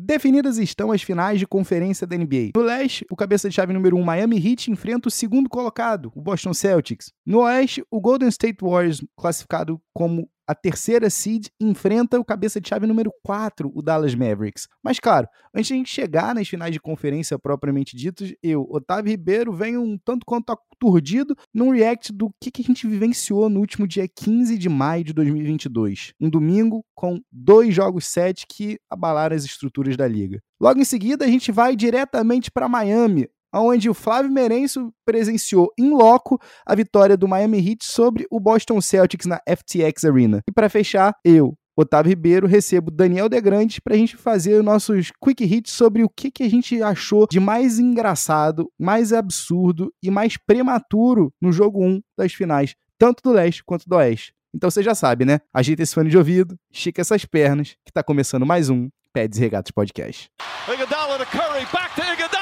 Definidas estão as finais de conferência da NBA. No leste, o cabeça de chave número 1 Miami Heat enfrenta o segundo colocado, o Boston Celtics. No oeste, o Golden State Warriors, classificado como a terceira seed enfrenta o cabeça de chave número 4, o Dallas Mavericks. Mas claro, antes de a gente chegar nas finais de conferência propriamente ditas, eu, Otávio Ribeiro, venho um tanto quanto aturdido num react do que, que a gente vivenciou no último dia 15 de maio de 2022. Um domingo com dois jogos 7 que abalaram as estruturas da liga. Logo em seguida, a gente vai diretamente para Miami, onde o Flávio Merenço presenciou em loco a vitória do Miami Heat sobre o Boston Celtics na FTX Arena. E para fechar, eu, Otávio Ribeiro, recebo Daniel Degrande para a gente fazer nossos quick hits sobre o que, que a gente achou de mais engraçado, mais absurdo e mais prematuro no jogo 1 das finais, tanto do leste quanto do oeste. Então você já sabe, né? Ajeita esse fone de ouvido, estica essas pernas, que está começando mais um Peds Regatos Podcast. Curry, back to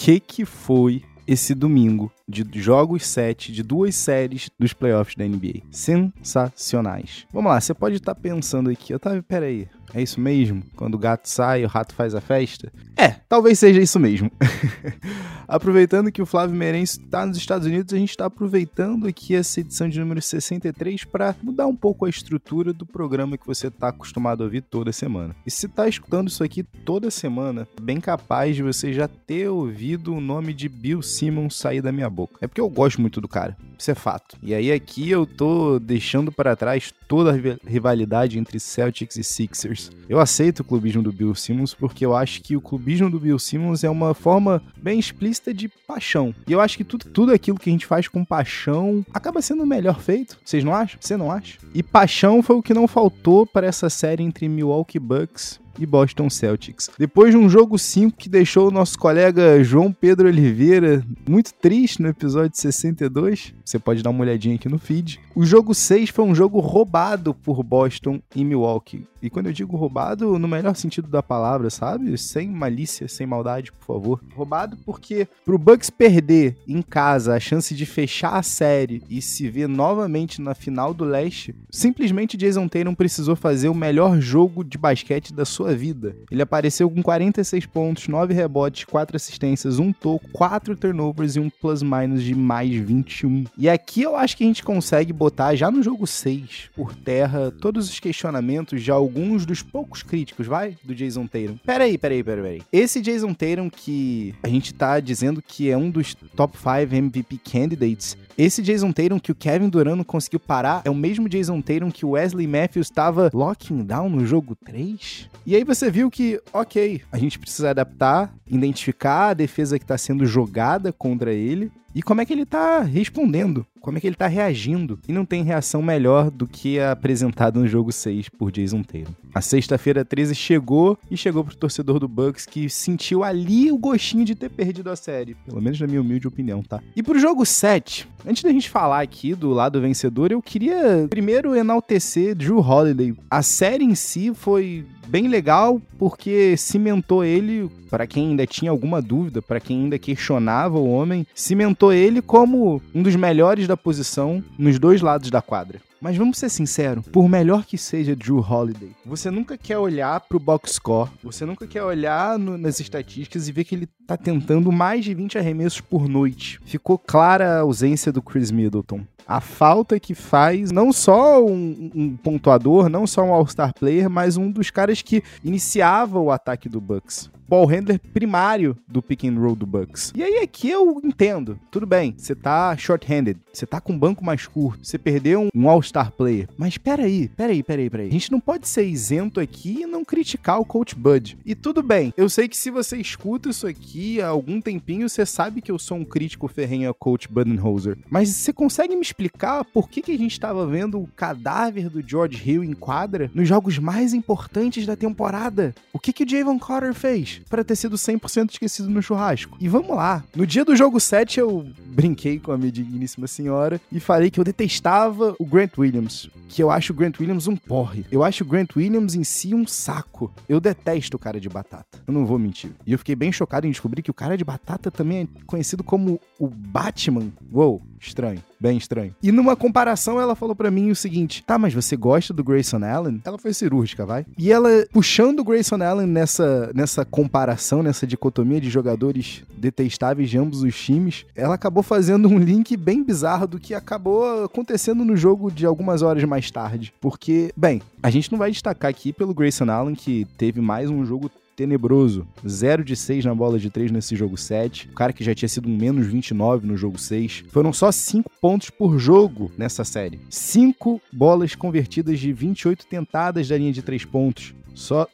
que que foi esse domingo de jogos 7 de duas séries dos playoffs da NBA. Sensacionais. Vamos lá, você pode estar pensando aqui, Otávio, peraí, é isso mesmo? Quando o gato sai, o rato faz a festa? É, talvez seja isso mesmo. aproveitando que o Flávio Meirense está nos Estados Unidos, a gente está aproveitando aqui essa edição de número 63 para mudar um pouco a estrutura do programa que você está acostumado a ouvir toda semana. E se está escutando isso aqui toda semana, bem capaz de você já ter ouvido o nome de Bill Simmons sair da minha boca. É porque eu gosto muito do cara, isso é fato. E aí aqui eu tô deixando para trás toda a rivalidade entre Celtics e Sixers. Eu aceito o clubismo do Bill Simmons porque eu acho que o clubismo do Bill Simmons é uma forma bem explícita de paixão. E eu acho que tudo, tudo aquilo que a gente faz com paixão acaba sendo melhor feito. Vocês não acham? Você não acha? E paixão foi o que não faltou para essa série entre Milwaukee Bucks e Boston Celtics. Depois de um jogo 5 que deixou o nosso colega João Pedro Oliveira muito triste no episódio 62, você pode dar uma olhadinha aqui no feed. O jogo 6 foi um jogo roubado por Boston e Milwaukee. E quando eu digo roubado, no melhor sentido da palavra, sabe? Sem malícia, sem maldade, por favor. Roubado porque pro Bucks perder em casa a chance de fechar a série e se ver novamente na final do leste, simplesmente Jason Tatum precisou fazer o melhor jogo de basquete da sua vida. Ele apareceu com 46 pontos, 9 rebotes, 4 assistências, um toco, 4 turnovers e um plus-minus de mais 21. E aqui eu acho que a gente consegue botar já no jogo 6 por terra todos os questionamentos de alguns dos poucos críticos, vai? Do Jason Tatum. Peraí, peraí, peraí, peraí. Esse Jason Tatum que a gente tá dizendo que é um dos top 5 MVP candidates, esse Jason Tatum que o Kevin Durant conseguiu parar é o mesmo Jason Tatum que o Wesley Matthews estava locking down no jogo 3? E aí você viu que, ok, a gente precisa adaptar, identificar a defesa que está sendo jogada contra ele e como é que ele tá respondendo, como é que ele tá reagindo. E não tem reação melhor do que a apresentada no jogo 6 por Jason Taylor. A sexta-feira 13 chegou e chegou pro torcedor do Bucks que sentiu ali o gostinho de ter perdido a série, pelo menos na minha humilde opinião, tá? E pro jogo 7, antes da gente falar aqui do lado vencedor, eu queria primeiro enaltecer Drew Holiday. A série em si foi bem legal porque cimentou ele, para quem ainda tinha alguma dúvida, para quem ainda questionava o homem, cimentou ele como um dos melhores da posição nos dois lados da quadra. Mas vamos ser sinceros, por melhor que seja Drew Holiday, você nunca quer olhar pro box score, você nunca quer olhar no, nas estatísticas e ver que ele tá tentando mais de 20 arremessos por noite. Ficou clara a ausência do Chris Middleton a falta que faz não só um, um pontuador, não só um All-Star player, mas um dos caras que iniciava o ataque do Bucks ball handler primário do pick and roll do Bucks. E aí aqui eu entendo. Tudo bem, você tá short-handed, você tá com um banco mais curto, você perdeu um All-Star player. Mas peraí, peraí, peraí, peraí. A gente não pode ser isento aqui e não criticar o Coach Bud. E tudo bem, eu sei que se você escuta isso aqui há algum tempinho, você sabe que eu sou um crítico ferrenho ao Coach Budenholzer. Mas você consegue me explicar por que, que a gente estava vendo o cadáver do George Hill em quadra nos jogos mais importantes da temporada? O que, que o Javon Carter fez? Para ter sido 100% esquecido no churrasco. E vamos lá. No dia do jogo 7 eu brinquei com a minha digníssima senhora e falei que eu detestava o Grant Williams, que eu acho o Grant Williams um porre. Eu acho o Grant Williams em si um saco. Eu detesto o cara de batata. Eu não vou mentir. E eu fiquei bem chocado em descobrir que o cara de batata também é conhecido como o Batman. Uou, estranho. Bem estranho. E numa comparação, ela falou para mim o seguinte: tá, mas você gosta do Grayson Allen? Ela foi cirúrgica, vai. E ela, puxando o Grayson Allen nessa, nessa comparação, nessa dicotomia de jogadores detestáveis de ambos os times, ela acabou fazendo um link bem bizarro do que acabou acontecendo no jogo de algumas horas mais tarde. Porque, bem, a gente não vai destacar aqui pelo Grayson Allen, que teve mais um jogo tenebroso. 0 de 6 na bola de 3 nesse jogo 7. O cara que já tinha sido um menos 29 no jogo 6. Foram só 5 pontos por jogo nessa série. 5 bolas convertidas de 28 tentadas da linha de 3 pontos. Só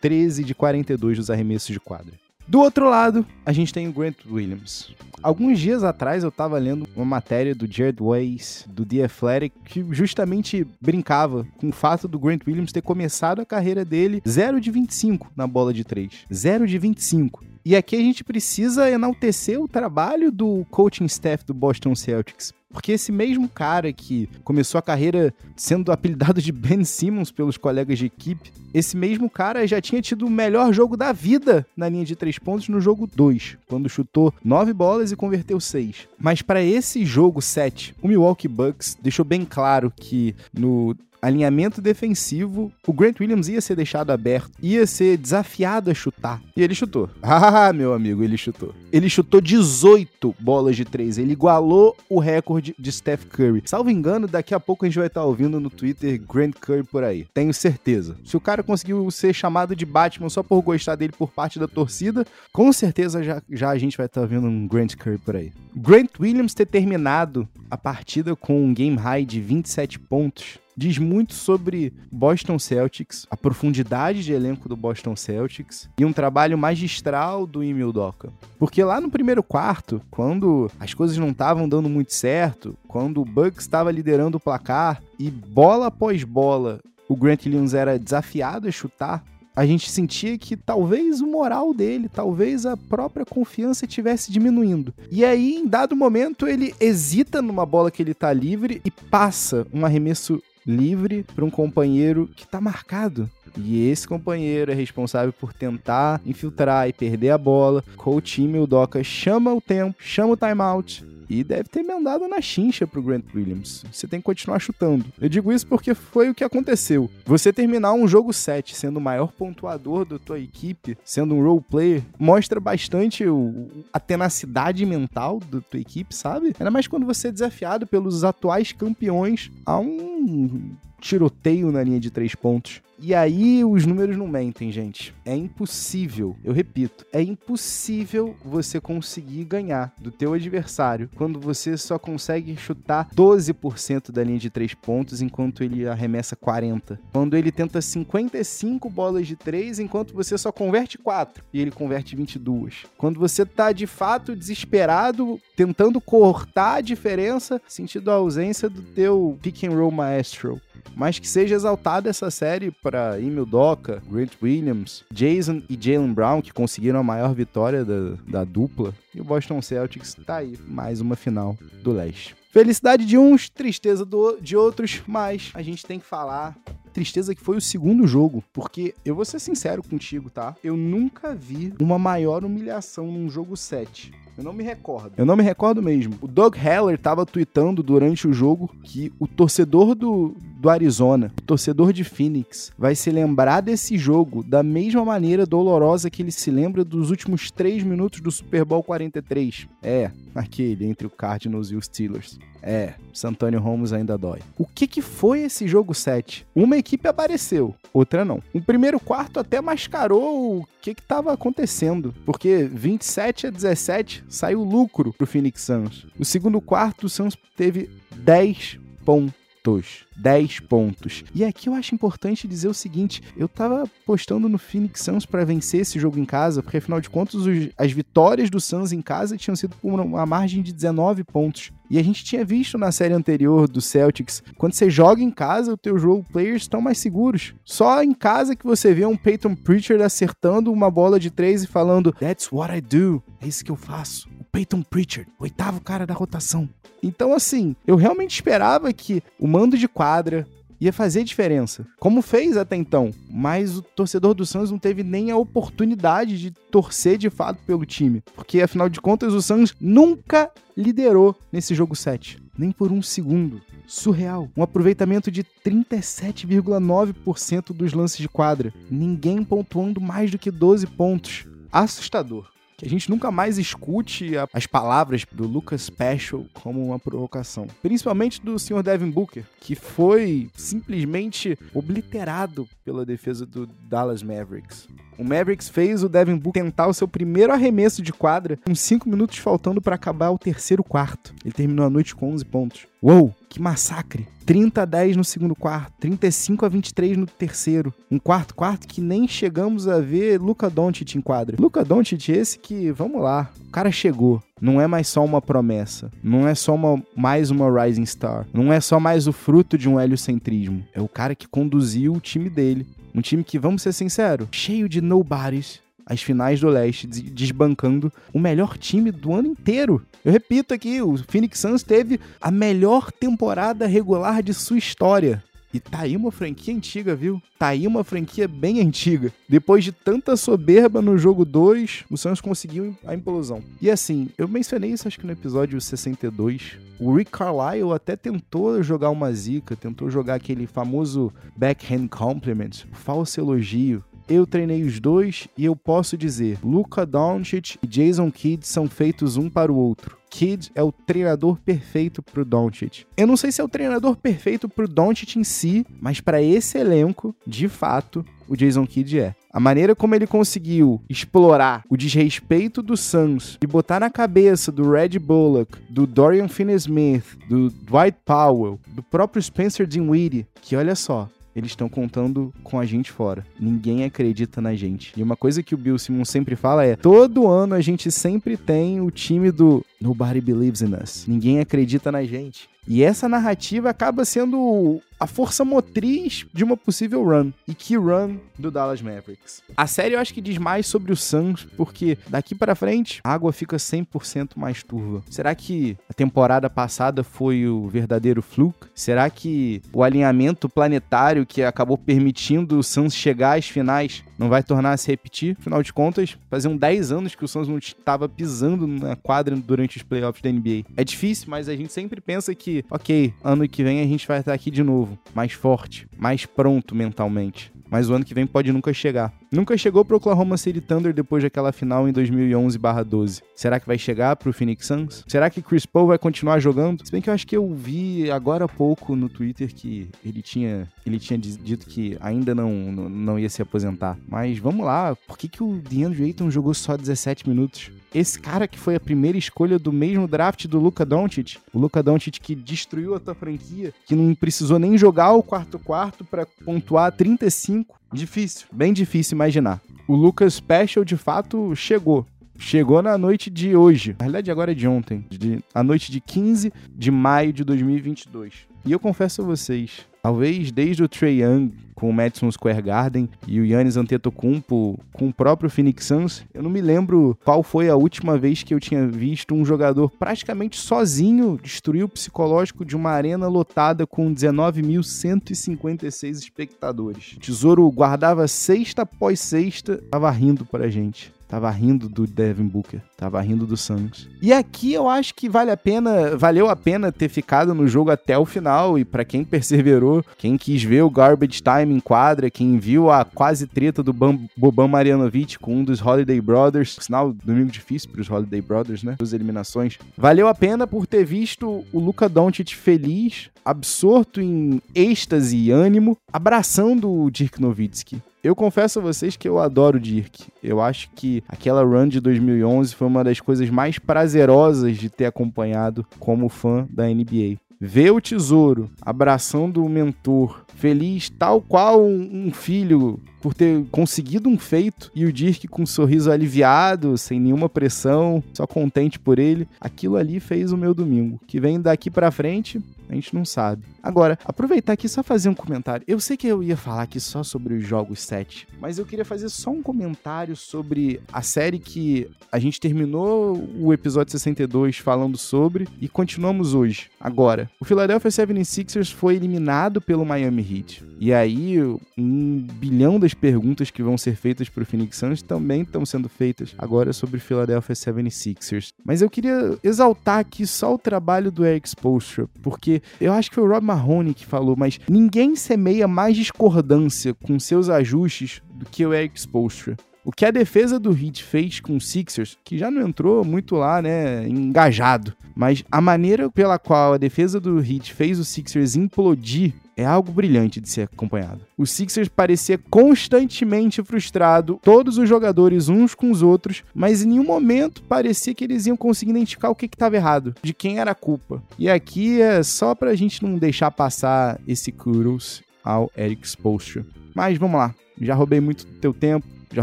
13 de 42 dos arremessos de quadra. Do outro lado, a gente tem o Grant Williams. Alguns dias atrás eu estava lendo uma matéria do Jared Weiss, do The Athletic, que justamente brincava com o fato do Grant Williams ter começado a carreira dele 0 de 25 na bola de 3. 0 de 25. E aqui a gente precisa enaltecer o trabalho do coaching staff do Boston Celtics. Porque esse mesmo cara que começou a carreira sendo apelidado de Ben Simmons pelos colegas de equipe, esse mesmo cara já tinha tido o melhor jogo da vida na linha de três pontos no jogo 2, quando chutou nove bolas e converteu seis. Mas para esse jogo 7, o Milwaukee Bucks deixou bem claro que no alinhamento defensivo, o Grant Williams ia ser deixado aberto, ia ser desafiado a chutar. E ele chutou. Ah, meu amigo, ele chutou. Ele chutou 18 bolas de 3. Ele igualou o recorde de Steph Curry. Salvo engano, daqui a pouco a gente vai estar ouvindo no Twitter Grant Curry por aí. Tenho certeza. Se o cara conseguiu ser chamado de Batman só por gostar dele por parte da torcida, com certeza já, já a gente vai estar vendo um Grant Curry por aí. Grant Williams ter terminado a partida com um game high de 27 pontos diz muito sobre Boston Celtics, a profundidade de elenco do Boston Celtics e um trabalho magistral do Emil Doca. Porque lá no primeiro quarto, quando as coisas não estavam dando muito certo, quando o Bucks estava liderando o placar e bola após bola o Grant Williams era desafiado a chutar, a gente sentia que talvez o moral dele, talvez a própria confiança estivesse diminuindo. E aí, em dado momento, ele hesita numa bola que ele tá livre e passa um arremesso livre para um companheiro que está marcado. E esse companheiro é responsável por tentar infiltrar e perder a bola. Coach Emil Doca chama o tempo, chama o timeout, e deve ter mandado na chincha pro Grant Williams. Você tem que continuar chutando. Eu digo isso porque foi o que aconteceu. Você terminar um jogo 7 sendo o maior pontuador da tua equipe, sendo um role player, mostra bastante o, a tenacidade mental da tua equipe, sabe? Ainda mais quando você é desafiado pelos atuais campeões a um tiroteio na linha de três pontos. E aí os números não mentem, gente. É impossível, eu repito, é impossível você conseguir ganhar do teu adversário quando você só consegue chutar 12% da linha de três pontos enquanto ele arremessa 40. Quando ele tenta 55 bolas de três enquanto você só converte 4 e ele converte 22. Quando você tá de fato desesperado tentando cortar a diferença, sentindo a ausência do teu pick and roll maestro mas que seja exaltada essa série para Emil Doca, Grant Williams, Jason e Jalen Brown, que conseguiram a maior vitória da, da dupla, e o Boston Celtics tá aí, mais uma final do leste. Felicidade de uns, tristeza do, de outros, mas a gente tem que falar tristeza que foi o segundo jogo, porque eu vou ser sincero contigo, tá? Eu nunca vi uma maior humilhação num jogo 7. Eu não me recordo. Eu não me recordo mesmo. O Doug Heller tava tweetando durante o jogo que o torcedor do, do Arizona, o torcedor de Phoenix, vai se lembrar desse jogo da mesma maneira dolorosa que ele se lembra dos últimos três minutos do Super Bowl 43. É, aquele entre o Cardinals e os Steelers. É, Santônio Holmes ainda dói. O que que foi esse jogo 7? Uma equipe apareceu, outra não. O primeiro quarto até mascarou o que que tava acontecendo, porque 27 a 17 saiu lucro pro Phoenix Suns. O segundo quarto o Suns teve 10 pontos pontos. 10 pontos. E aqui eu acho importante dizer o seguinte: eu tava postando no Phoenix Suns para vencer esse jogo em casa, porque afinal de contas os, as vitórias do Suns em casa tinham sido por uma margem de 19 pontos. E a gente tinha visto na série anterior do Celtics, quando você joga em casa, os teus role players estão mais seguros. Só em casa que você vê um Peyton Pritchard acertando uma bola de três e falando That's what I do. É isso que eu faço. Peyton Pritchard, oitavo cara da rotação. Então, assim, eu realmente esperava que o mando de quadra, ia fazer diferença, como fez até então. Mas o torcedor do Suns não teve nem a oportunidade de torcer de fato pelo time, porque afinal de contas o Suns nunca liderou nesse jogo 7, nem por um segundo. Surreal. Um aproveitamento de 37,9% dos lances de quadra. Ninguém pontuando mais do que 12 pontos. Assustador que a gente nunca mais escute a, as palavras do Lucas Special como uma provocação. Principalmente do Sr. Devin Booker, que foi simplesmente obliterado pela defesa do Dallas Mavericks. O Mavericks fez o Devin Booker tentar o seu primeiro arremesso de quadra, com 5 minutos faltando para acabar o terceiro quarto. Ele terminou a noite com 11 pontos. Uou, que massacre! 30 a 10 no segundo quarto, 35 a 23 no terceiro. Um quarto quarto que nem chegamos a ver Luca Doncic em quadra. Luca Doncic esse que, vamos lá, o cara chegou. Não é mais só uma promessa, não é só uma, mais uma rising star, não é só mais o fruto de um heliocentrismo. É o cara que conduziu o time dele um time que, vamos ser sinceros, cheio de nobodies, as finais do leste, desbancando o melhor time do ano inteiro. Eu repito aqui, o Phoenix Suns teve a melhor temporada regular de sua história. E tá aí uma franquia antiga, viu? Tá aí uma franquia bem antiga. Depois de tanta soberba no jogo 2, o Suns conseguiu a implosão. E assim, eu mencionei isso acho que no episódio 62. O Rick Carlisle até tentou jogar uma zica, tentou jogar aquele famoso backhand compliment, falso elogio, eu treinei os dois e eu posso dizer, Luca Doncic e Jason Kidd são feitos um para o outro. Kidd é o treinador perfeito pro Doncic. Eu não sei se é o treinador perfeito pro Doncic em si, mas para esse elenco, de fato, o Jason Kidd é. A maneira como ele conseguiu explorar o desrespeito do Suns e botar na cabeça do Red Bullock, do Dorian Finney-Smith, do Dwight Powell, do próprio Spencer Dinwiddie, que olha só, eles estão contando com a gente fora. Ninguém acredita na gente. E uma coisa que o Bill Simmons sempre fala é: todo ano a gente sempre tem o time do Nobody Believes in Us. Ninguém acredita na gente. E essa narrativa acaba sendo a força motriz de uma possível run. E que run do Dallas Mavericks. A série eu acho que diz mais sobre o Suns, porque daqui para frente a água fica 100% mais turva. Será que a temporada passada foi o verdadeiro fluke? Será que o alinhamento planetário que acabou permitindo o Suns chegar às finais não vai tornar a se repetir? Afinal de contas, faziam 10 anos que o Suns não estava pisando na quadra durante os playoffs da NBA. É difícil, mas a gente sempre pensa que, ok, ano que vem a gente vai estar aqui de novo, mais forte, mais pronto mentalmente mas o ano que vem pode nunca chegar. Nunca chegou pro Oklahoma City Thunder depois daquela final em 2011/12. Será que vai chegar pro Phoenix Suns? Será que Chris Paul vai continuar jogando? Se bem que eu acho que eu vi agora há pouco no Twitter que ele tinha, ele tinha dito que ainda não, não, não ia se aposentar. Mas vamos lá, por que, que o DeAndre Ayton jogou só 17 minutos? Esse cara que foi a primeira escolha do mesmo draft do Luka Doncic, o Luka Doncic que destruiu a tua franquia, que não precisou nem jogar o quarto quarto para pontuar 35. Difícil, bem difícil imaginar. O Lucas Special de fato chegou. Chegou na noite de hoje. Na realidade, agora é de ontem. De, a noite de 15 de maio de 2022. E eu confesso a vocês, talvez desde o Trey Young com o Madison Square Garden e o Yannis Antetokounmpo com o próprio Phoenix Suns, eu não me lembro qual foi a última vez que eu tinha visto um jogador praticamente sozinho destruir o psicológico de uma arena lotada com 19.156 espectadores. O Tesouro guardava sexta após sexta, tava rindo pra gente. Tava rindo do Devin Booker, tava rindo do Suns. E aqui eu acho que vale a pena, valeu a pena ter ficado no jogo até o final e para quem perseverou, quem quis ver o garbage time em quadra, quem viu a quase treta do Boban Marjanovic com um dos Holiday Brothers, sinal domingo difícil para os Holiday Brothers, né? As eliminações. Valeu a pena por ter visto o Luca Doncic feliz, absorto em êxtase e ânimo, abraçando o Dirk Nowitzki. Eu confesso a vocês que eu adoro Dirk. Eu acho que aquela run de 2011 foi uma das coisas mais prazerosas de ter acompanhado como fã da NBA vê o tesouro abraçando o mentor, feliz tal qual um filho por ter conseguido um feito e o Dirk com um sorriso aliviado, sem nenhuma pressão, só contente por ele, aquilo ali fez o meu domingo. Que vem daqui para frente, a gente não sabe. Agora, aproveitar aqui só fazer um comentário. Eu sei que eu ia falar aqui só sobre os jogos 7, mas eu queria fazer só um comentário sobre a série que a gente terminou o episódio 62 falando sobre e continuamos hoje. Agora, o Philadelphia 76ers foi eliminado pelo Miami Heat. E aí, um bilhão das perguntas que vão ser feitas para o Phoenix Suns também estão sendo feitas agora sobre o Philadelphia 76ers. Mas eu queria exaltar aqui só o trabalho do Eric Spoelstra, porque eu acho que foi o Rob Marrone que falou, mas ninguém semeia mais discordância com seus ajustes do que o Eric Spoelstra. O que a defesa do Heat fez com o Sixers, que já não entrou muito lá, né, engajado, mas a maneira pela qual a defesa do Heat fez o Sixers implodir é algo brilhante de ser acompanhado. O Sixers parecia constantemente frustrado, todos os jogadores uns com os outros, mas em nenhum momento parecia que eles iam conseguir identificar o que estava errado, de quem era a culpa. E aqui é só pra gente não deixar passar esse kudos ao Eric Spoelstra. Mas vamos lá, já roubei muito do teu tempo, já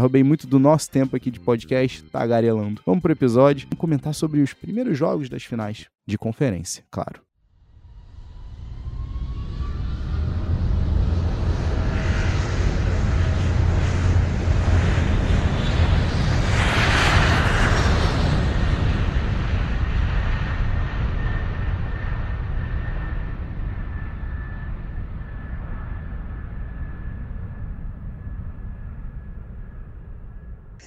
roubei muito do nosso tempo aqui de podcast, tagarelando. Vamos pro episódio, vamos comentar sobre os primeiros jogos das finais de conferência, claro.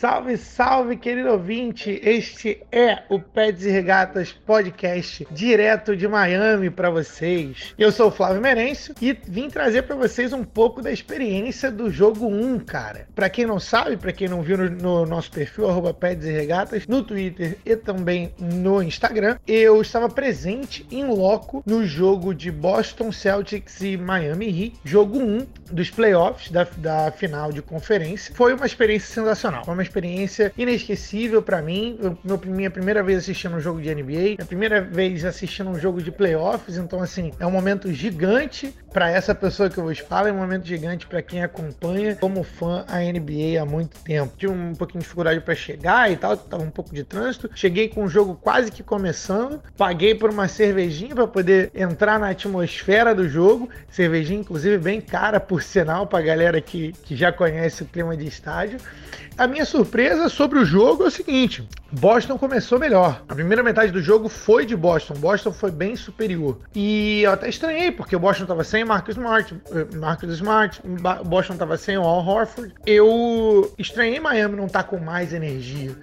Salve, salve, querido ouvinte! Este é o Pets e Regatas Podcast, direto de Miami para vocês. Eu sou o Flávio Merencio e vim trazer para vocês um pouco da experiência do jogo 1, cara. Para quem não sabe, para quem não viu no, no nosso perfil, arroba Pets e Regatas, no Twitter e também no Instagram, eu estava presente em loco no jogo de Boston Celtics e Miami Heat, jogo 1 dos playoffs da, da final de conferência. Foi uma experiência sensacional. Uma inesquecível para mim. Eu, minha primeira vez assistindo um jogo de NBA, minha primeira vez assistindo um jogo de playoffs, então assim, é um momento gigante para essa pessoa que eu vos falo, é um momento gigante para quem acompanha como fã a NBA há muito tempo. Tive um pouquinho de dificuldade para chegar e tal, tava um pouco de trânsito. Cheguei com o jogo quase que começando, paguei por uma cervejinha para poder entrar na atmosfera do jogo, cervejinha inclusive bem cara por sinal para galera que, que já conhece o clima de estádio. A minha surpresa sobre o jogo é o seguinte: Boston começou melhor. A primeira metade do jogo foi de Boston. Boston foi bem superior. E eu até estranhei, porque o Boston estava sem Marcus Smart, eh, Marcus Smart, Boston estava sem o Al Horford. Eu estranhei Miami não estar tá com mais energia.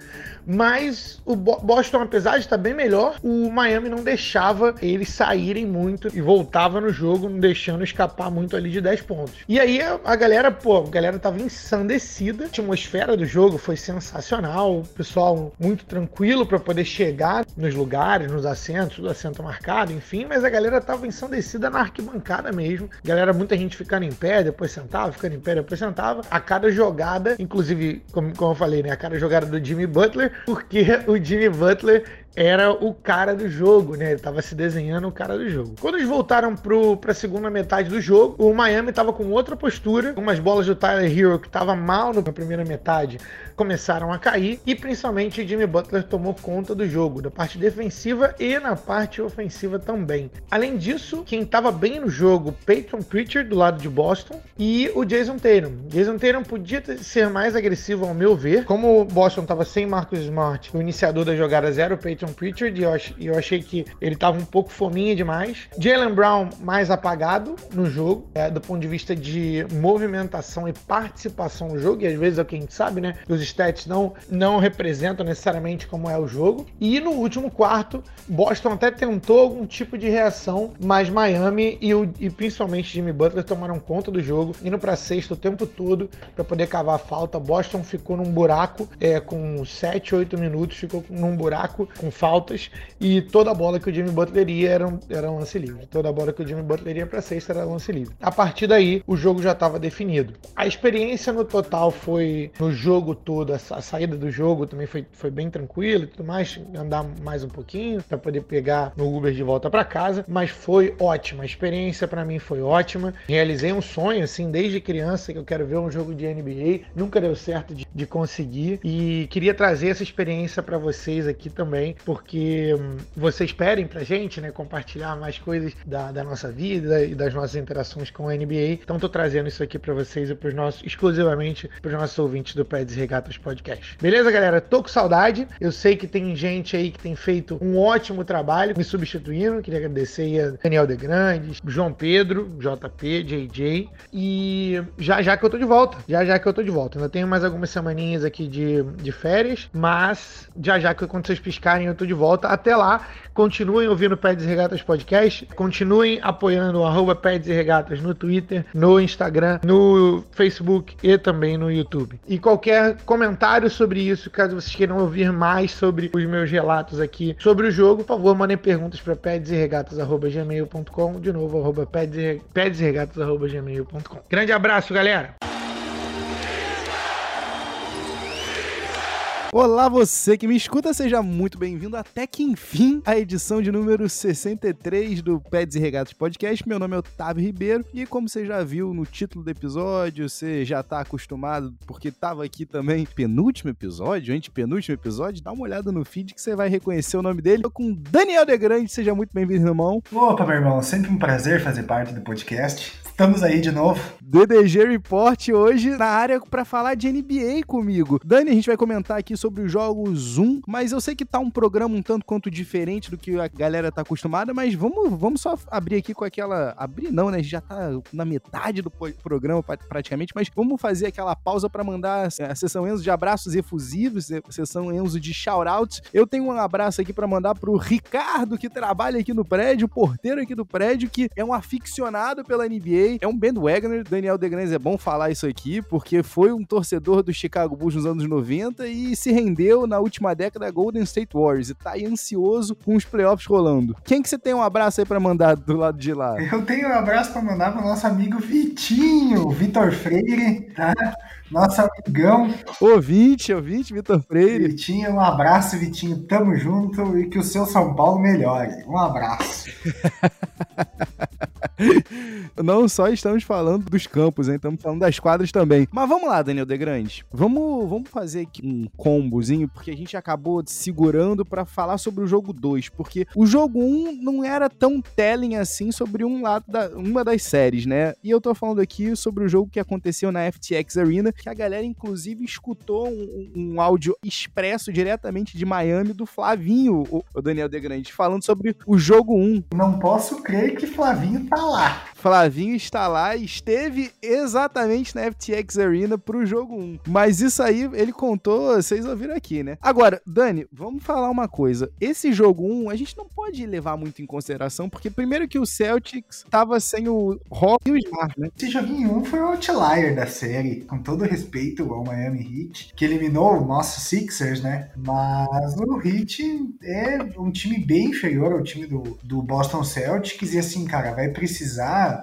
Mas o Boston, apesar de estar bem melhor, o Miami não deixava eles saírem muito e voltava no jogo, não deixando escapar muito ali de 10 pontos. E aí a galera, pô, a galera tava ensandecida. A atmosfera do jogo foi sensacional, o pessoal muito tranquilo para poder chegar nos lugares, nos assentos, tudo assento marcado, enfim, mas a galera tava ensandecida na arquibancada mesmo. Galera, muita gente ficando em pé, depois sentava, ficando em pé, depois sentava. A cada jogada, inclusive, como, como eu falei, né, a cada jogada do Jimmy Butler, porque o Jimmy Butler era o cara do jogo, né? Ele tava se desenhando o cara do jogo. Quando eles voltaram para a segunda metade do jogo, o Miami tava com outra postura, umas bolas do Tyler Hero que tava mal na primeira metade começaram a cair e principalmente Jimmy Butler tomou conta do jogo, da parte defensiva e na parte ofensiva também. Além disso, quem estava bem no jogo, Peyton Pritchard do lado de Boston e o Jason Tatum. Jason Tatum podia ser mais agressivo ao meu ver, como o Boston estava sem Marcus Smart, o iniciador da jogada zero, Peyton Peyton Pritchard, e eu, ach, eu achei que ele estava um pouco fominha demais. Jalen Brown mais apagado no jogo, é, do ponto de vista de movimentação e participação no jogo, e às vezes é o que a gente sabe, né? Os stats não, não representam necessariamente como é o jogo. E no último quarto, Boston até tentou algum tipo de reação, mas Miami e, o, e principalmente Jimmy Butler tomaram conta do jogo, indo para sexta o tempo todo para poder cavar a falta. Boston ficou num buraco é, com 7, 8 minutos, ficou num buraco com faltas e toda bola que o Jimmy Butler ia era, era lance livre. Toda bola que o Jimmy Butler ia para sexta era lance livre. A partir daí, o jogo já estava definido. A experiência no total foi no jogo todo, a, a saída do jogo também foi, foi bem tranquila e tudo mais, andar mais um pouquinho para poder pegar no Uber de volta para casa, mas foi ótima. A experiência para mim foi ótima. Realizei um sonho assim desde criança que eu quero ver um jogo de NBA. Nunca deu certo de, de conseguir e queria trazer essa experiência para vocês aqui também, porque hum, vocês pedem pra gente, né, compartilhar mais coisas da, da nossa vida e das nossas interações com a NBA. Então tô trazendo isso aqui para vocês e pros nossos, exclusivamente para os nossos ouvintes do Peds Regatas Podcast. Beleza, galera? Tô com saudade. Eu sei que tem gente aí que tem feito um ótimo trabalho me substituindo. Queria agradecer a Daniel De Grandes, João Pedro, JP, JJ. E já já que eu tô de volta. Já já que eu tô de volta. Ainda tenho mais algumas semaninhas aqui de, de férias, mas já já que quando vocês piscarem eu tô de volta. Até lá, continuem ouvindo Peds Regatas Podcast, continuem apoiando o arroba Peds Regatas no Twitter, no Instagram, no Facebook e também no YouTube. E qualquer comentário sobre isso, caso vocês queiram ouvir mais sobre os meus relatos aqui sobre o jogo, por favor, mandem perguntas para pedsregatas.gmail.com, de novo, arroba pedsregatas.gmail.com. Grande abraço, galera! Olá, você que me escuta, seja muito bem-vindo até que enfim à edição de número 63 do Peds e Regatos Podcast. Meu nome é Otávio Ribeiro e como você já viu no título do episódio, você já tá acostumado porque tava aqui também penúltimo episódio, antepenúltimo episódio, dá uma olhada no feed que você vai reconhecer o nome dele. Tô com Daniel Degrande, seja muito bem-vindo, irmão. Opa, meu irmão, sempre um prazer fazer parte do podcast. Estamos aí de novo. DDG Report hoje na área para falar de NBA comigo. Dani, a gente vai comentar aqui sobre os jogos 1, mas eu sei que tá um programa um tanto quanto diferente do que a galera tá acostumada, mas vamos, vamos só abrir aqui com aquela. Abrir não, né? A gente já tá na metade do programa praticamente, mas vamos fazer aquela pausa para mandar a sessão Enzo de abraços efusivos, a sessão Enzo de shoutouts. Eu tenho um abraço aqui para mandar pro Ricardo, que trabalha aqui no prédio, o porteiro aqui do prédio, que é um aficionado pela NBA é um bandwagoner. Daniel DeGrandes é bom falar isso aqui, porque foi um torcedor do Chicago Bulls nos anos 90 e se rendeu na última década Golden State Warriors e tá aí ansioso com os playoffs rolando. Quem que você tem um abraço aí para mandar do lado de lá? Eu tenho um abraço para mandar pro nosso amigo Vitinho, Vitor Freire, tá? Nosso amigão. Ouvinte, ouvinte, Vitor Freire. Vitinho, um abraço, Vitinho. Tamo junto e que o seu São Paulo melhore. Um abraço. Não só estamos falando dos campos, hein? Estamos falando das quadras também. Mas vamos lá, Daniel De Grande. Vamos, vamos fazer aqui um combozinho, porque a gente acabou segurando para falar sobre o jogo 2. Porque o jogo 1 um não era tão telling assim sobre um lado da, uma das séries, né? E eu tô falando aqui sobre o jogo que aconteceu na FTX Arena, que a galera, inclusive, escutou um, um áudio expresso diretamente de Miami do Flavinho, o, o Daniel De Grande, falando sobre o jogo 1. Não posso crer que Flavinho tá lá. Flavinho está lá e esteve exatamente na FTX Arena pro jogo 1. Mas isso aí ele contou, vocês ouviram aqui, né? Agora, Dani, vamos falar uma coisa. Esse jogo 1 a gente não pode levar muito em consideração, porque primeiro que o Celtics tava sem o Rock e o Smart, né? Esse joguinho 1 foi o outlier da série, com todo respeito ao Miami Heat, que eliminou o nosso Sixers, né? Mas o Heat é um time bem inferior ao time do, do Boston Celtics e assim, cara, vai precisar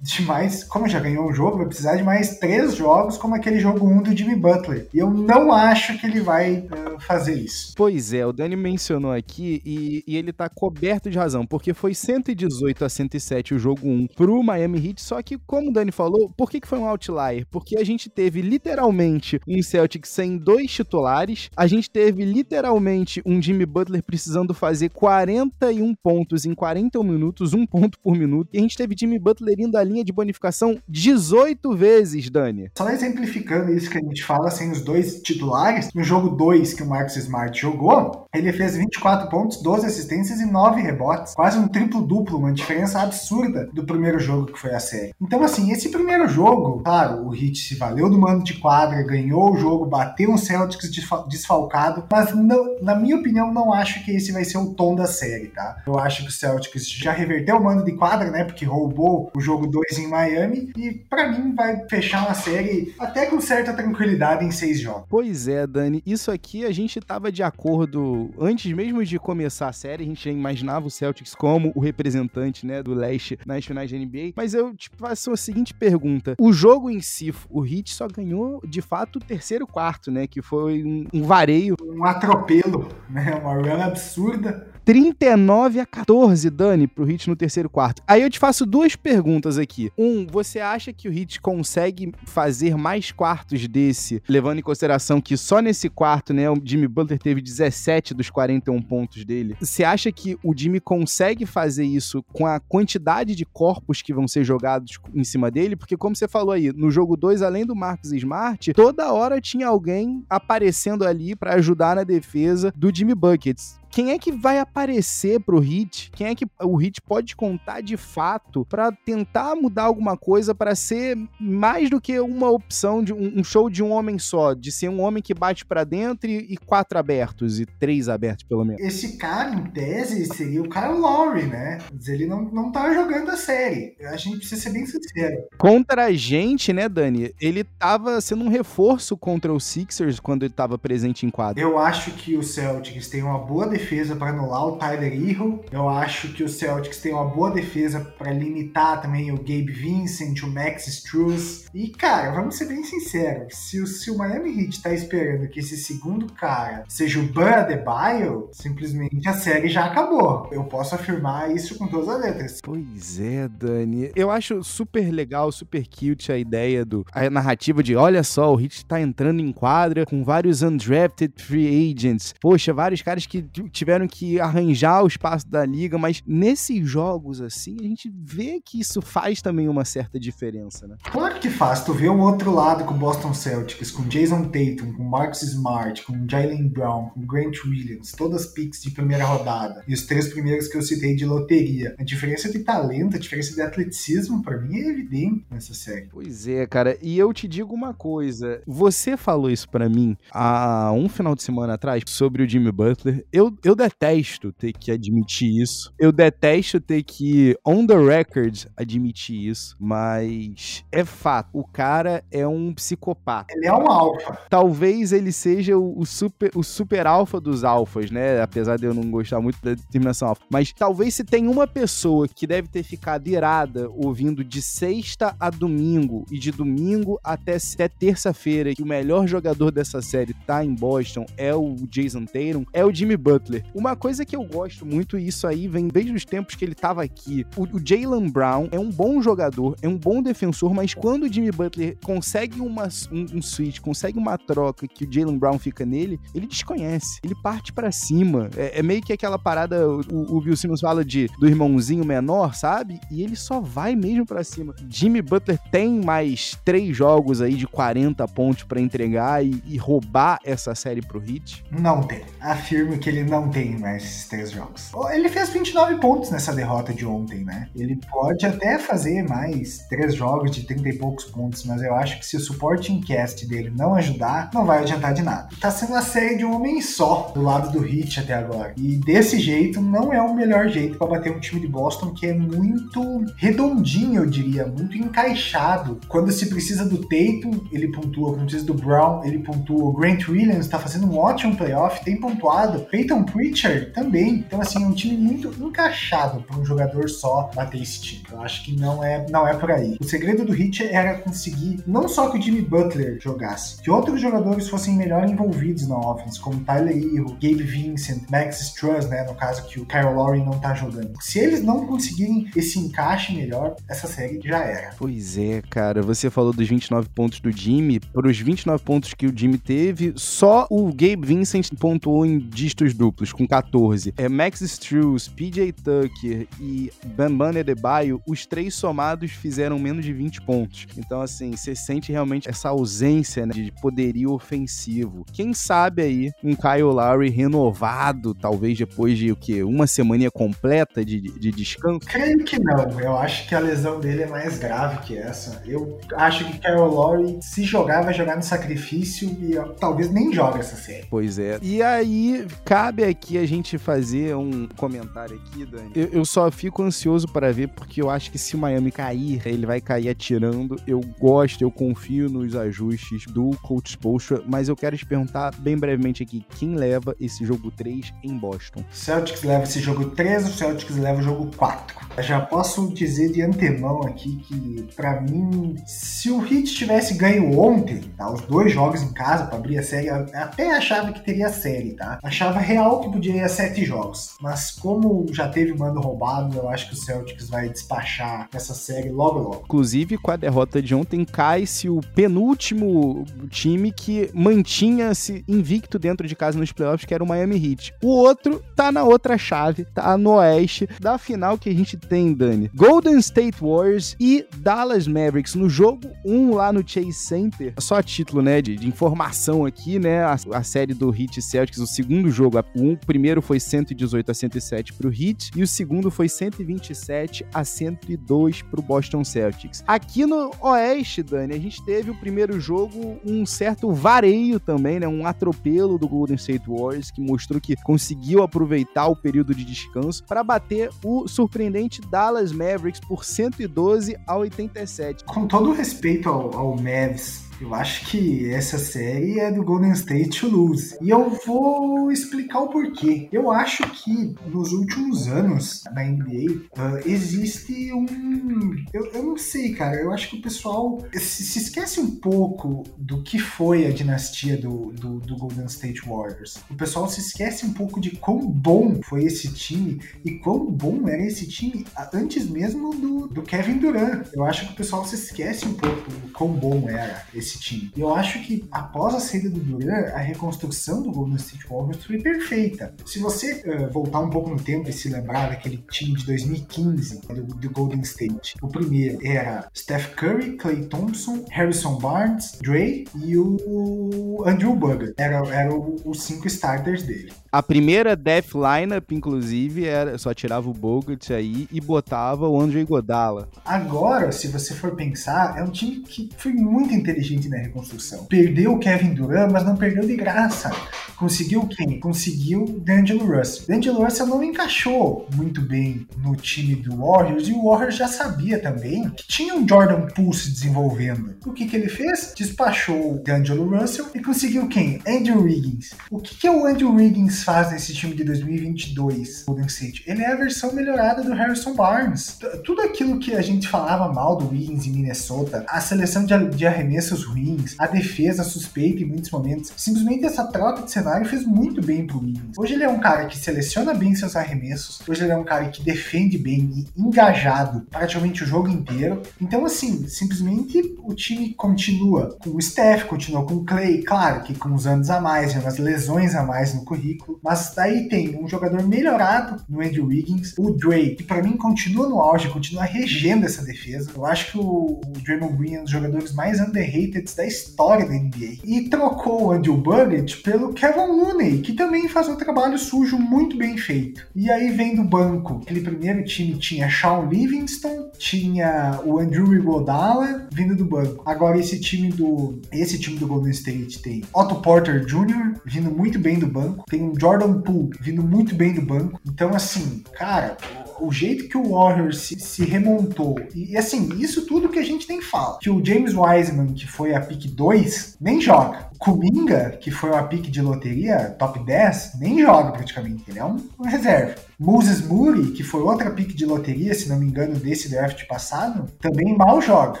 de mais, como já ganhou um jogo, vai precisar de mais três jogos como aquele jogo 1 do Jimmy Butler. E eu não acho que ele vai uh, fazer isso. Pois é, o Dani mencionou aqui e, e, ele tá coberto de razão, porque foi 118 a 107 o jogo 1 pro Miami Heat, só que como o Dani falou, por que, que foi um outlier? Porque a gente teve literalmente um Celtic sem dois titulares, a gente teve literalmente um Jimmy Butler precisando fazer 41 pontos em 41 minutos, um ponto por minuto, e a gente teve Jimmy Butler indo da linha de bonificação 18 vezes, Dani. Só exemplificando isso que a gente fala, sem os dois titulares, no jogo 2 que o Marcus Smart jogou, ele fez 24 pontos, 12 assistências e 9 rebotes. Quase um triplo-duplo, uma diferença absurda do primeiro jogo que foi a série. Então, assim, esse primeiro jogo, claro, o Heat se valeu do mando de quadra, ganhou o jogo, bateu um Celtics desfalcado, mas não, na minha opinião, não acho que esse vai ser o tom da série, tá? Eu acho que o Celtics já reverteu o mando de quadra, né? Porque roubou o jogo 2 em Miami e para mim vai fechar uma série até com certa tranquilidade em seis jogos. Pois é, Dani, isso aqui a gente tava de acordo antes mesmo de começar a série, a gente já imaginava o Celtics como o representante, né, do leste nas finais da NBA, mas eu te faço a seguinte pergunta: o jogo em si, o Heat só ganhou de fato o terceiro quarto, né, que foi um, um vareio, um atropelo, né, uma run absurda 39 a 14, Dani, pro Hit no terceiro quarto. Aí eu te faço duas perguntas aqui. Um, você acha que o Hit consegue fazer mais quartos desse, levando em consideração que só nesse quarto, né, o Jimmy Butler teve 17 dos 41 pontos dele. Você acha que o Jimmy consegue fazer isso com a quantidade de corpos que vão ser jogados em cima dele? Porque como você falou aí, no jogo 2, além do Marcus Smart, toda hora tinha alguém aparecendo ali para ajudar na defesa do Jimmy Buckets quem é que vai aparecer pro Hit? Quem é que o Hit pode contar de fato para tentar mudar alguma coisa para ser mais do que uma opção de um, show de um homem só, de ser um homem que bate para dentro e, e, quatro abertos e três abertos pelo menos. Esse cara, em tese, seria o Kyle Lowry, né? Mas ele não, não tá jogando a série. A gente precisa ser bem sincero. Contra a gente, né, Dani? Ele tava sendo um reforço contra os Sixers quando ele tava presente em quadro. Eu acho que o Celtics tem uma boa defesa defesa para anular o Tyler Hero. Eu acho que o Celtics tem uma boa defesa para limitar também o Gabe Vincent, o Max Struz. E, cara, vamos ser bem sinceros, se o, se o Miami Heat tá esperando que esse segundo cara seja o Ban Adebayo, simplesmente a série já acabou. Eu posso afirmar isso com todas as letras. Pois é, Dani. Eu acho super legal, super cute a ideia do a narrativa de, olha só, o Heat tá entrando em quadra com vários undrafted free agents. Poxa, vários caras que tiveram que arranjar o espaço da liga, mas nesses jogos assim, a gente vê que isso faz também uma certa diferença, né? Claro que faz. Tu vê o outro lado com o Boston Celtics, com Jason Tatum, com Marcus Smart, com Jalen Brown, com Grant Williams, todas picks de primeira rodada. E os três primeiros que eu citei de loteria. A diferença de talento, a diferença de atleticismo, para mim é evidente nessa série. Pois é, cara. E eu te digo uma coisa. Você falou isso para mim há um final de semana atrás sobre o Jimmy Butler. Eu, eu detesto ter que admitir isso. Eu detesto ter que, on the record, admitir isso. Mas é fato. O cara é um psicopata. Ele é um alfa. Talvez ele seja o, super, o super alfa dos alfas, né? Apesar de eu não gostar muito da determinação alfa. Mas talvez se tem uma pessoa que deve ter ficado irada ouvindo de sexta a domingo e de domingo até, até terça-feira que o melhor jogador dessa série tá em Boston é o Jason Tatum, é o Jimmy Butler. Uma coisa que eu gosto muito, e isso aí vem desde os tempos que ele tava aqui, o, o Jalen Brown é um bom jogador, é um bom defensor, mas quando o Jimmy Butler consegue uma, um, um switch, consegue uma troca que o Jalen Brown fica nele, ele desconhece, ele parte para cima. É, é, meio que aquela parada, o, o Bill Simmons fala de do irmãozinho menor, sabe? E ele só vai mesmo para cima. Jimmy Butler tem mais três jogos aí de 40 pontos para entregar e, e roubar essa série pro Heat? Não tem. Afirmo que ele não não tem mais esses três jogos. Ele fez 29 pontos nessa derrota de ontem, né? Ele pode até fazer mais três jogos de 30 e poucos pontos, mas eu acho que se o supporting cast dele não ajudar, não vai adiantar de nada. Tá sendo a série de um homem só do lado do Hit até agora. E desse jeito não é o melhor jeito para bater um time de Boston que é muito redondinho, eu diria, muito encaixado. Quando se precisa do Tatum, ele pontua. Quando precisa do Brown, ele pontua. O Grant Williams tá fazendo um ótimo playoff, tem pontuado. Peyton Preacher também. Então, assim, é um time muito encaixado para um jogador só bater esse time. Eu acho que não é, não é por aí. O segredo do Hit era conseguir não só que o Jimmy Butler jogasse, que outros jogadores fossem melhor envolvidos na offense, como Tyler Hero, Gabe Vincent, Max Struss, né, no caso que o Kyle Lowry não tá jogando. Se eles não conseguirem esse encaixe melhor, essa série já era. Pois é, cara. Você falou dos 29 pontos do Jimmy. Para os 29 pontos que o Jimmy teve, só o Gabe Vincent pontuou em dígitos duplos duplos com 14. É Max Struz, PJ Tucker e Bambam Adebayo, os três somados fizeram menos de 20 pontos. Então, assim, você sente realmente essa ausência né, de poderio ofensivo. Quem sabe aí um Kyle Lowry renovado, talvez depois de o quê? Uma semana completa de, de descanso? Creio que não. Eu acho que a lesão dele é mais grave que essa. Eu acho que Kyle Lowry, se jogar, vai jogar no sacrifício e talvez nem joga essa série. Pois é. E aí, cabe vale aqui a gente fazer um comentário aqui, Dani. Eu, eu só fico ansioso para ver, porque eu acho que se o Miami cair, ele vai cair atirando. Eu gosto, eu confio nos ajustes do Coach Spolstra, mas eu quero te perguntar bem brevemente aqui, quem leva esse jogo 3 em Boston? Celtics leva esse jogo 3, o Celtics leva o jogo 4. Eu já posso dizer de antemão aqui que, para mim, se o Heat tivesse ganho ontem, tá, os dois jogos em casa para abrir a série, até achava que teria série, tá? Achava real que podia ir a sete jogos, mas como já teve mando roubado, eu acho que o Celtics vai despachar essa série logo logo. Inclusive, com a derrota de ontem, cai-se o penúltimo time que mantinha-se invicto dentro de casa nos playoffs, que era o Miami Heat. O outro tá na outra chave, tá no oeste, da final que a gente tem, Dani. Golden State Warriors e Dallas Mavericks no jogo 1 lá no Chase Center. Só título, né, de, de informação aqui, né, a, a, série do Heat Celtics, o segundo jogo, o primeiro foi 118 a 107 pro Heat e o segundo foi 127 a 102 pro Boston Celtics. Aqui no oeste, Dani, a gente teve o primeiro jogo um certo vareio também, né, um atropelo do Golden State Warriors que mostrou que conseguiu aproveitar o período de descanso para bater o surpreendente Dallas Mavericks por 112 a 87. Com todo respeito ao, ao Mavs, eu acho que essa série é do Golden State to lose. E eu vou explicar o porquê. Eu acho que nos últimos anos na NBA uh, ah, existe um. Eu, eu não sei, cara. Eu acho que o pessoal se, se esquece um pouco do que foi a dinastia do, do, do, Golden State Warriors. O pessoal se esquece um pouco de quão bom foi esse time e quão bom era esse time antes mesmo do, do Kevin Durant. Eu acho que o pessoal se esquece um pouco do quão bom era esse esse time. Eu acho que após a saída do Durant, a reconstrução do Golden State Warriors foi perfeita. Se você uh, voltar um pouco no tempo e se lembrar daquele time de 2015 do, do Golden State, o primeiro era Steph Curry, Clay Thompson, Harrison Barnes, Dre e o Andrew Bogut. Eram era os cinco starters dele. A primeira Death Lineup, inclusive, era só tirava o Bogut aí e botava o Andre Godala. Agora, se você for pensar, é um time que foi muito inteligente na reconstrução. Perdeu o Kevin Durant, mas não perdeu de graça. Conseguiu quem? Conseguiu D'Angelo Russell. D'Angelo Russell não encaixou muito bem no time do Warriors e o Warriors já sabia também que tinha um Jordan Poole se desenvolvendo. O que, que ele fez? Despachou o D'Angelo Russell e conseguiu quem? Andrew Wiggins. O que, que é o Andrew Wiggins faz nesse time de 2022, Golden State? Ele é a versão melhorada do Harrison Barnes. Tudo aquilo que a gente falava mal do Wiggins em Minnesota, a seleção de arremessos ruins, a defesa suspeita em muitos momentos, simplesmente essa troca de cenário fez muito bem pro Wiggins. Hoje ele é um cara que seleciona bem seus arremessos, hoje ele é um cara que defende bem e engajado praticamente o jogo inteiro. Então, assim, simplesmente o time continua com o Steph, continua com o Clay, claro que com os anos a mais, umas lesões a mais no currículo, mas daí tem um jogador melhorado no Andrew Wiggins, o Dre, que para mim continua no auge, continua regendo essa defesa. Eu acho que o, o Draymond Green é um dos jogadores mais underrated da história da NBA. E trocou o Andrew Bogut pelo Kevin Looney, que também faz um trabalho sujo muito bem feito. E aí vem do banco, aquele primeiro time tinha Shawn Livingston, tinha o Andrew Iguodala vindo do banco. Agora esse time do esse time do Golden State tem Otto Porter Jr. vindo muito bem do banco, tem um Jordan Poole vindo muito bem do banco. Então, assim, cara, o jeito que o Warriors se, se, remontou, e assim, isso tudo que a gente tem fala, que o James Wiseman, que foi a pick 2, nem joga. Kuminga, que foi uma pick de loteria, top 10, nem joga praticamente, ele é um, um reserva. Moses Moody, que foi outra pick de loteria, se não me engano, desse draft passado, também mal joga.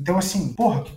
Então, assim, porra, que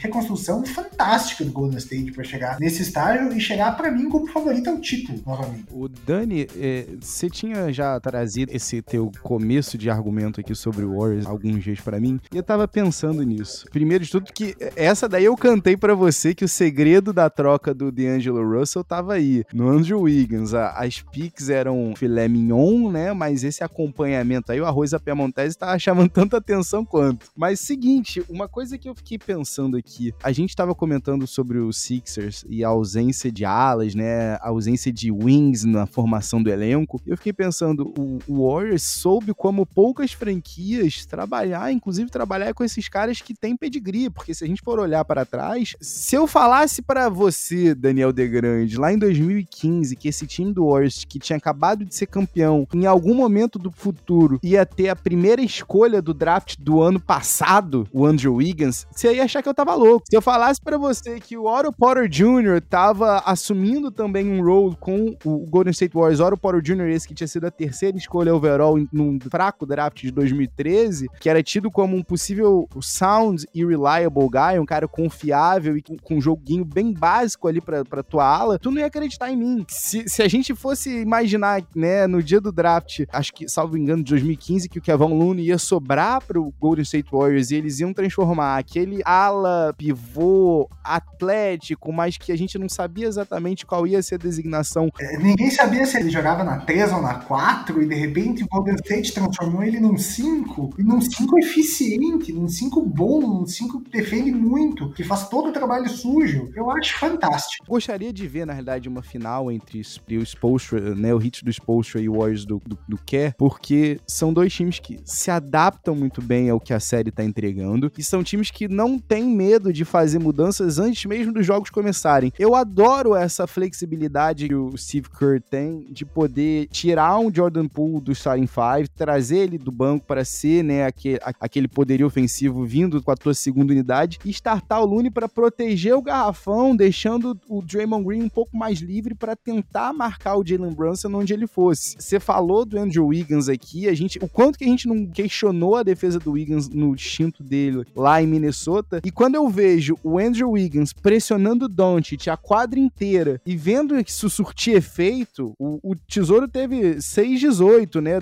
reconstrução fantástica do Golden State para chegar nesse estágio e chegar para mim como favorito ao título, novamente. O Dani, é, você tinha já trazido esse teu começo de argumento aqui sobre o Warriors alguns dias para mim, e eu tava pensando nisso. Primeiro de tudo, que essa daí eu cantei para você que o segredo da troca do D'Angelo Russell tava aí, no Andrew Wiggins. as picks eram filé mignon, né? Mas esse acompanhamento aí, o arroz a Piemontese tá chamando tanta atenção quanto. Mas seguinte, uma coisa que eu fiquei pensando aqui, a gente tava comentando sobre os Sixers e a ausência de alas, né? A ausência de wings na formação do elenco. Eu fiquei pensando, o, o Warriors soube como poucas franquias trabalhar, inclusive trabalhar com esses caras que têm pedigree, porque se a gente for olhar para trás, se eu falasse para você, Daniel Degrande, lá em 2015, que esse time do Warriors, que tinha acabado de ser campeão, em algum momento do futuro ia ter a primeira escolha do draft do ano passado, o Andrew Wiggins, você ia achar que eu tava louco. Se eu falasse para você que o Otto Potter Jr. tava assumindo também um role com o Golden State Warriors, Otto Potter Jr., esse que tinha sido a terceira escolha overall num fraco draft de 2013, que era tido como um possível sound e reliable guy, um cara confiável e com, um joguinho bem básico ali pra, pra tua ala, tu não ia acreditar em mim. Se, se a gente fosse imaginar, né, no dia do draft, acho que, salvo engano, de 2015, que o Kevin Looney ia sobrar pro Golden State Warriors e eles iam transformar aquele ala pivô atlético, mas que a gente não sabia exatamente qual ia ser a designação. É, ninguém sabia se ele jogava na 3 ou na 4 e de repente o Golden State transformou ele num 5 e num 5 eficiente, num 5 bom, num 5 que defende muito, que faz todo o trabalho sujo. Eu acho fantástico. Gostaria de ver, na realidade, uma final entre o Spolstra, né, o hit do Spolstra e o Warriors do, do, do Kerr, porque são dois times que se adaptam muito bem ao que a série tá entregando e são times que não têm medo de fazer mudanças antes mesmo dos jogos começarem. Eu adoro essa flexibilidade que o Steve Kerr tem de poder tirar um Jordan Poole do starting five, trazer ele do banco para ser, né, aquele, aquele poderio ofensivo vindo com a tua segunda unidade e startar o Looney para proteger o garrafão, deixando o Draymond Green um pouco mais livre para tentar marcar o Jalen Brunson onde ele fosse. Você falou do Andrew Wiggins aqui, a gente, o quanto que a gente não questionou a defesa do Wiggins no instinto dele lá em Minnesota, e quando eu vejo o Andrew Wiggins pressionando o Doncic a quadra inteira e vendo isso surtir efeito, o, o Tesouro teve 6-18, né?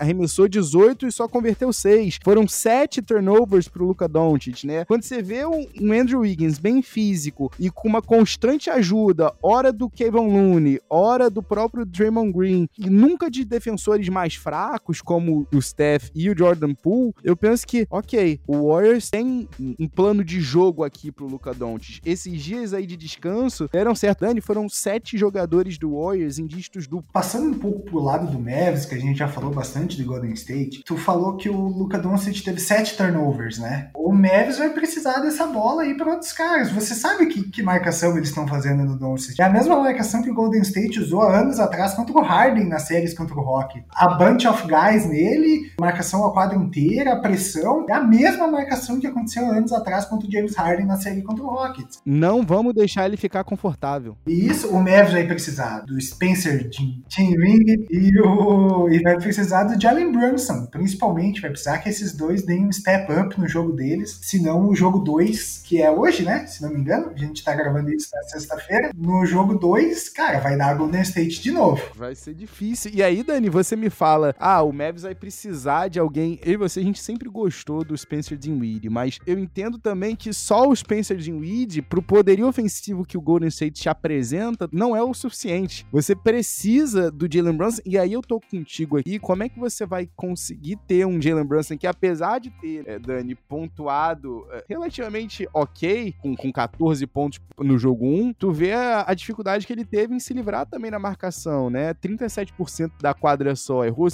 Arremessou 18 e só converteu 6. Foram 7 turnovers pro Luca Doncic, né? Quando você vê um, Andrew Wiggins bem físico e com uma constante ajuda, hora do Kevin Looney, hora do próprio Draymond Green, e nunca de defensores mais fracos, como o Steph e o Jordan Poole, eu penso que, ok, o Warriors tem um plano de jogo aqui pro Luca Doncic. Esses dias aí de descanso deram certo. Dani, foram sete jogadores do Warriors em dígitos duplos. Passando um pouco pro lado do Mavis, que a gente já falou bastante do Golden State, tu falou que o Luca Doncic teve sete turnovers, né? O Mavis vai precisar dessa bola aí para outros caras. Você sabe que, que marcação eles estão fazendo no Doncic? É a mesma marcação que o Golden State usou há anos atrás contra o Harden nas séries contra o Rock. A bunch of guys nele, marcação a quadra inteira, a pressão, é a mesma marcação que aconteceu anos atrás contra o James Harden na série contra o Rockets. Não vamos deixar ele ficar confortável. E isso, o Mavis vai precisar do Spencer Tim Ring e, o, e vai precisar do Jalen Brunson, principalmente. Vai precisar que esses dois deem um step up no jogo deles, senão o jogo 2, que é hoje, né? Se não me engano, a gente tá gravando isso na sexta-feira. No jogo 2, cara, vai dar Golden State de novo. Vai ser difícil. E aí, Dani, você me fala: ah, o Mavis vai precisar de alguém. Eu e você, a gente sempre gostou do Spencer Dinwiddie, mas eu entendo também que só o Spencer Dinwiddie, pro poderio ofensivo que o Golden State te apresenta, não é o suficiente. Você precisa do Jalen Brunson, e aí eu tô contigo aqui. Como é que você vai conseguir ter um Jalen Brunson que, apesar de ter, é, Dani, pontuado é, relativamente ok, com, com 14 pontos no jogo 1, tu vê a, a dificuldade que ele teve em se livrar também na marcação, né? 37% da quadra só, errou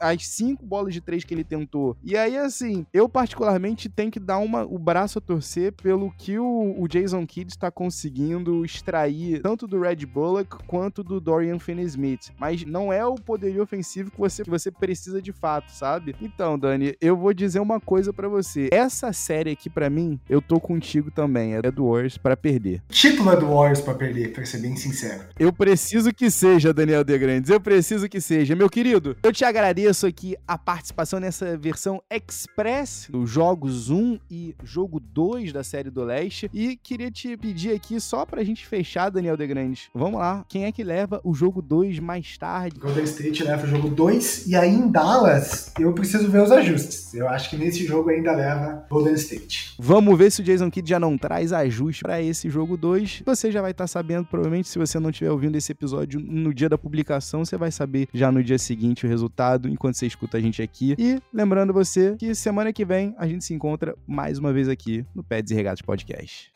as 5 bolas de 3 que ele tentou. E aí, assim, eu particularmente tenho que dar uma, o braço a torcer pelo que o, o Jason Kidd está conseguindo extrair tanto do Red Bullock quanto do Dorian Finney-Smith. Mas não é o poderio ofensivo que você, que você precisa de fato, sabe? Então, Dani, eu vou dizer uma coisa para você. Essa série aqui, para mim, eu tô contigo também. É do Warriors para perder. Título é do Warriors para perder, pra ser bem sincero. Eu preciso que seja, Daniel De Grandes. Eu preciso que seja. Meu querido, eu te agradeço aqui a participação nessa versão express dos jogos 1 e jogo 2 da série do Leste. E queria te pedir aqui, só pra gente fechar, Daniel De Grandes. Vamos lá. Quem é que leva o jogo 2 mais tarde? Golden State leva o jogo 2 e aí em Dallas eu preciso ver os ajustes. Eu acho que nesse jogo ainda leva Golden State. Vamos ver se o Jason Kidd já não traz ajuste para esse jogo 2. Você já vai estar tá sabendo, provavelmente, se você não estiver ouvindo esse episódio no dia da publicação, você vai saber já no no dia seguinte o resultado, enquanto você escuta a gente aqui. E lembrando você que semana que vem a gente se encontra mais uma vez aqui no Pets e Regatos Podcast.